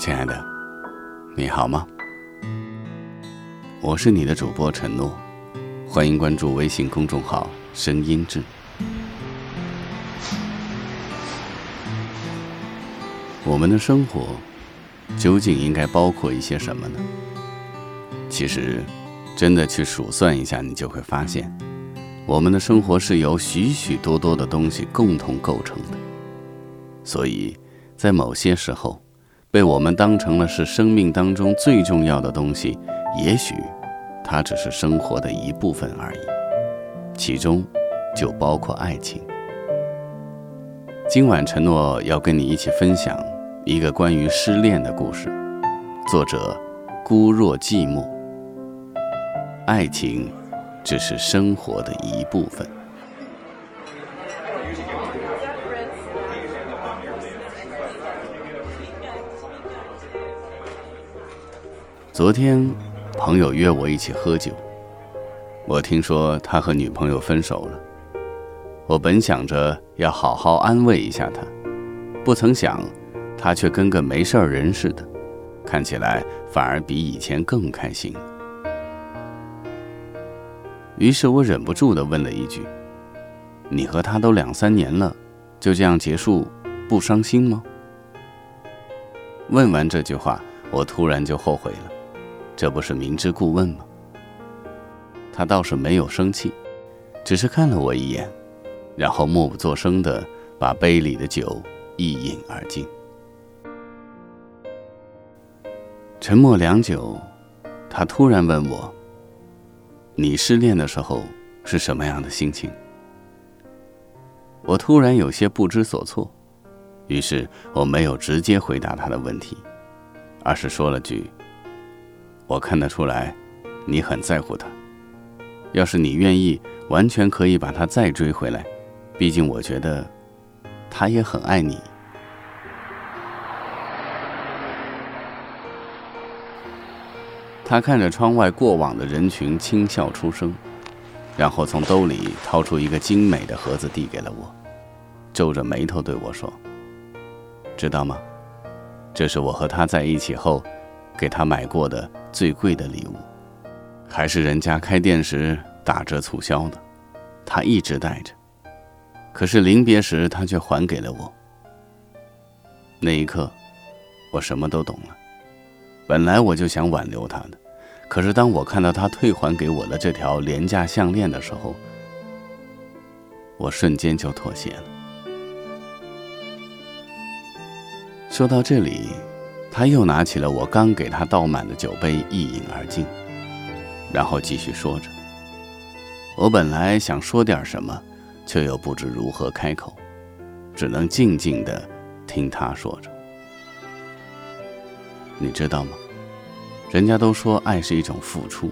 亲爱的，你好吗？我是你的主播陈诺，欢迎关注微信公众号“声音志”。我们的生活究竟应该包括一些什么呢？其实，真的去数算一下，你就会发现，我们的生活是由许许多多的东西共同构成的。所以，在某些时候，被我们当成了是生命当中最重要的东西，也许它只是生活的一部分而已，其中就包括爱情。今晚承诺要跟你一起分享一个关于失恋的故事，作者孤若寂寞。爱情只是生活的一部分。昨天，朋友约我一起喝酒。我听说他和女朋友分手了。我本想着要好好安慰一下他，不曾想，他却跟个没事人似的，看起来反而比以前更开心。于是我忍不住地问了一句：“你和他都两三年了，就这样结束，不伤心吗？”问完这句话，我突然就后悔了，这不是明知故问吗？他倒是没有生气，只是看了我一眼，然后默不作声地把杯里的酒一饮而尽。沉默良久，他突然问我。你失恋的时候是什么样的心情？我突然有些不知所措，于是我没有直接回答他的问题，而是说了句：“我看得出来，你很在乎他。要是你愿意，完全可以把他再追回来。毕竟我觉得，他也很爱你。”他看着窗外过往的人群，轻笑出声，然后从兜里掏出一个精美的盒子，递给了我，皱着眉头对我说：“知道吗？这是我和他在一起后，给他买过的最贵的礼物，还是人家开店时打折促销的。他一直带着，可是临别时他却还给了我。那一刻，我什么都懂了。本来我就想挽留他的。”可是，当我看到他退还给我的这条廉价项链的时候，我瞬间就妥协了。说到这里，他又拿起了我刚给他倒满的酒杯，一饮而尽，然后继续说着。我本来想说点什么，却又不知如何开口，只能静静的听他说着。你知道吗？人家都说爱是一种付出，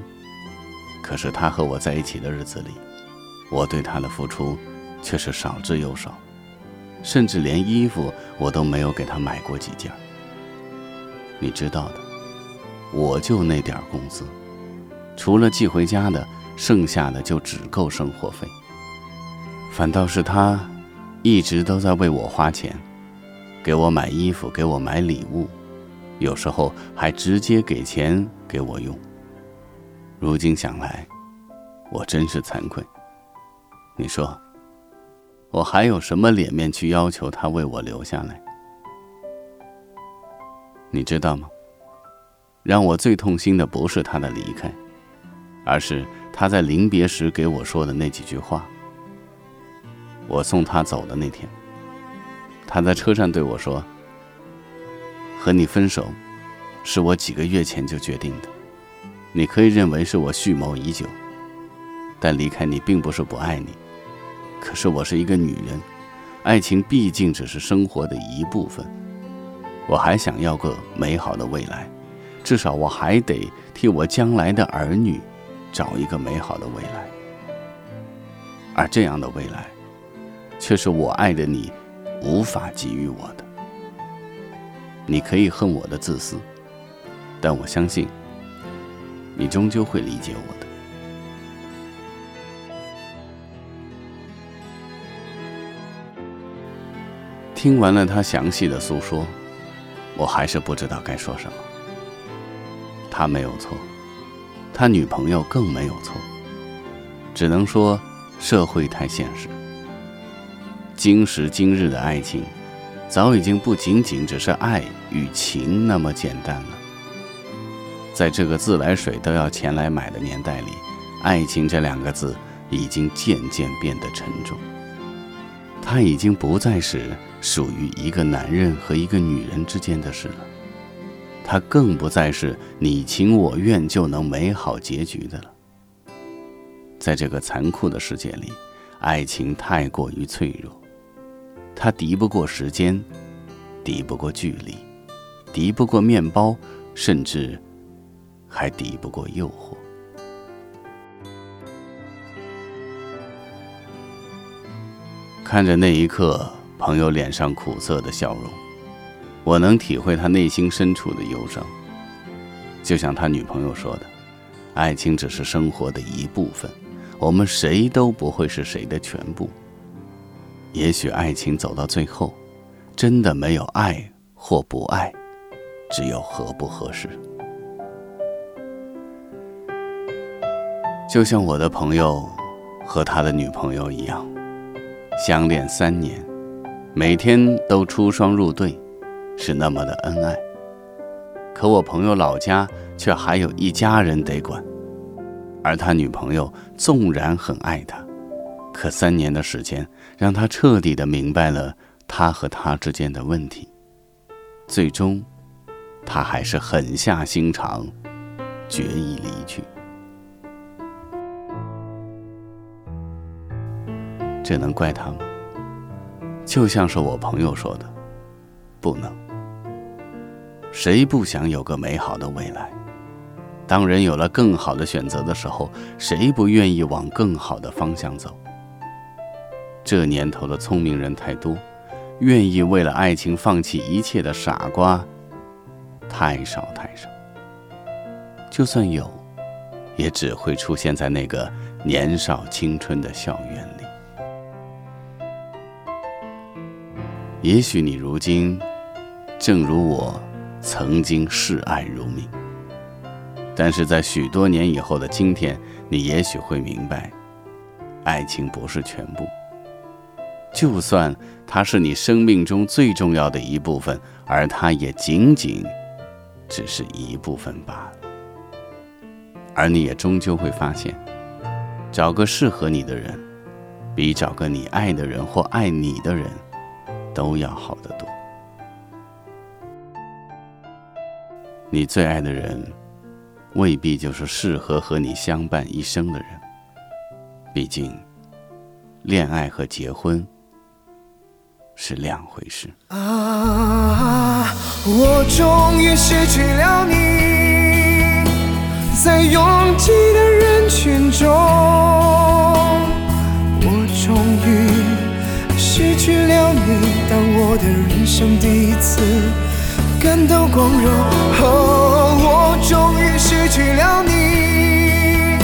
可是他和我在一起的日子里，我对他的付出却是少之又少，甚至连衣服我都没有给他买过几件。你知道的，我就那点工资，除了寄回家的，剩下的就只够生活费。反倒是他，一直都在为我花钱，给我买衣服，给我买礼物。有时候还直接给钱给我用。如今想来，我真是惭愧。你说，我还有什么脸面去要求他为我留下来？你知道吗？让我最痛心的不是他的离开，而是他在临别时给我说的那几句话。我送他走的那天，他在车站对我说。和你分手，是我几个月前就决定的。你可以认为是我蓄谋已久，但离开你并不是不爱你。可是我是一个女人，爱情毕竟只是生活的一部分。我还想要个美好的未来，至少我还得替我将来的儿女找一个美好的未来。而这样的未来，却是我爱的你无法给予我的。你可以恨我的自私，但我相信，你终究会理解我的。听完了他详细的诉说，我还是不知道该说什么。他没有错，他女朋友更没有错，只能说社会太现实。今时今日的爱情，早已经不仅仅只是爱与情那么简单了。在这个自来水都要钱来买的年代里，爱情这两个字已经渐渐变得沉重。它已经不再是属于一个男人和一个女人之间的事了，它更不再是你情我愿就能美好结局的了。在这个残酷的世界里，爱情太过于脆弱，它敌不过时间，敌不过距离，敌不过面包，甚至还敌不过诱惑。看着那一刻朋友脸上苦涩的笑容，我能体会他内心深处的忧伤。就像他女朋友说的：“爱情只是生活的一部分，我们谁都不会是谁的全部。也许爱情走到最后，真的没有爱或不爱，只有合不合适。”就像我的朋友和他的女朋友一样。相恋三年，每天都出双入对，是那么的恩爱。可我朋友老家却还有一家人得管，而他女朋友纵然很爱他，可三年的时间让他彻底的明白了他和他之间的问题。最终，他还是狠下心肠，决意离去。这能怪他吗？就像是我朋友说的，不能。谁不想有个美好的未来？当人有了更好的选择的时候，谁不愿意往更好的方向走？这年头的聪明人太多，愿意为了爱情放弃一切的傻瓜太少太少。就算有，也只会出现在那个年少青春的校园里。也许你如今，正如我，曾经视爱如命。但是在许多年以后的今天，你也许会明白，爱情不是全部。就算它是你生命中最重要的一部分，而它也仅仅只是一部分罢了。而你也终究会发现，找个适合你的人，比找个你爱的人或爱你的人。都要好得多。你最爱的人，未必就是适合和你相伴一生的人。毕竟，恋爱和结婚是两回事。啊，我终于失去了你，在拥挤的人群中，我的人生第一次感到光荣，哦，我终于失去了你，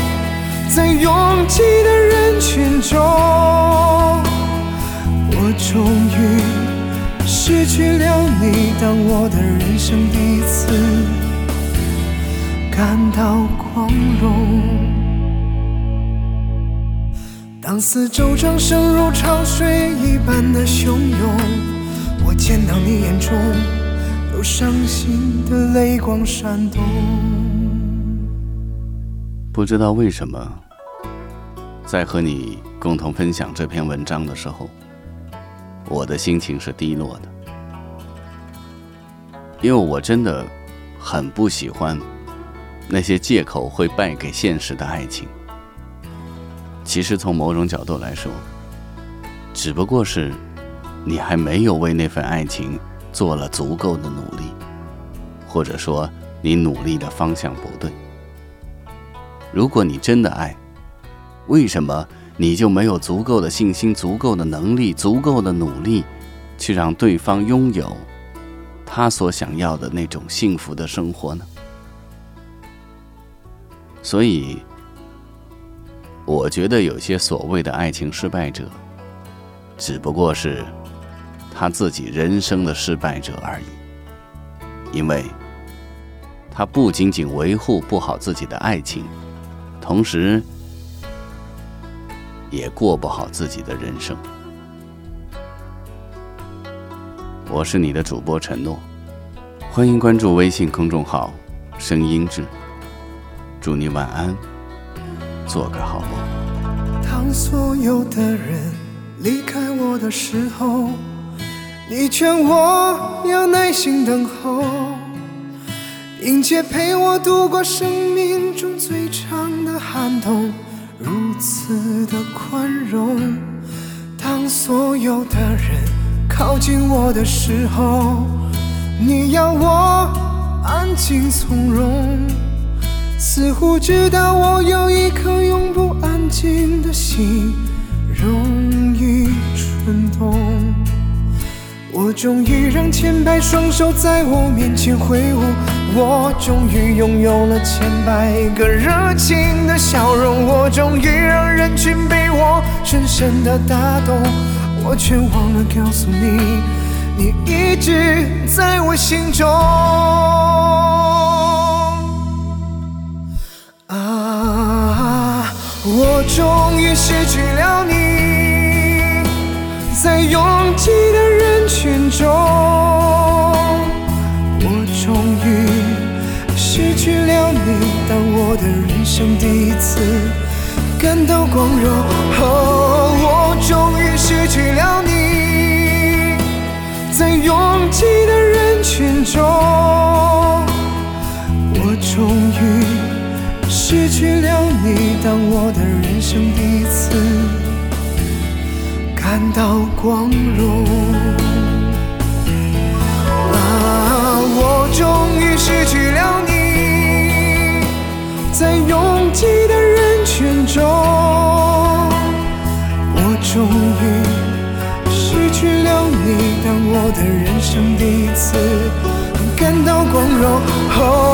在拥挤的人群中，我终于失去了你。当我的人生第一次感到光荣。当四周掌声如潮水一般的汹涌，见到你眼中有伤心的泪光闪动。不知道为什么，在和你共同分享这篇文章的时候，我的心情是低落的，因为我真的很不喜欢那些借口会败给现实的爱情。其实从某种角度来说，只不过是你还没有为那份爱情做了足够的努力，或者说你努力的方向不对。如果你真的爱，为什么你就没有足够的信心、足够的能力、足够的努力，去让对方拥有他所想要的那种幸福的生活呢？所以，我觉得有些所谓的爱情失败者，只不过是他自己人生的失败者而已，因为他不仅仅维护不好自己的爱情。同时，也过不好自己的人生。我是你的主播承诺，欢迎关注微信公众号“声音志”。祝你晚安，做个好梦。当所有的人离开我的时候，你劝我要耐心等候。并且陪我度过生命中最长的寒冬，如此的宽容。当所有的人靠近我的时候，你要我安静从容，似乎知道我有一颗永不安静的心，容易蠢动。终于让千百双手在我面前挥舞。我终于拥有了千百个热情的笑容，我终于让人群被我深深的打动，我却忘了告诉你，你一直在我心中。啊，我终于失去了你，在拥挤中，我终于失去了你，当。我的人生第一次感到光荣，哦，我终于失去了你，在拥挤的人群中，我终于失去了你，当我的人生第一次感到光荣，终于失去了你。在拥挤的人群中，我终于失去了你，当我的人生第一次感到光荣。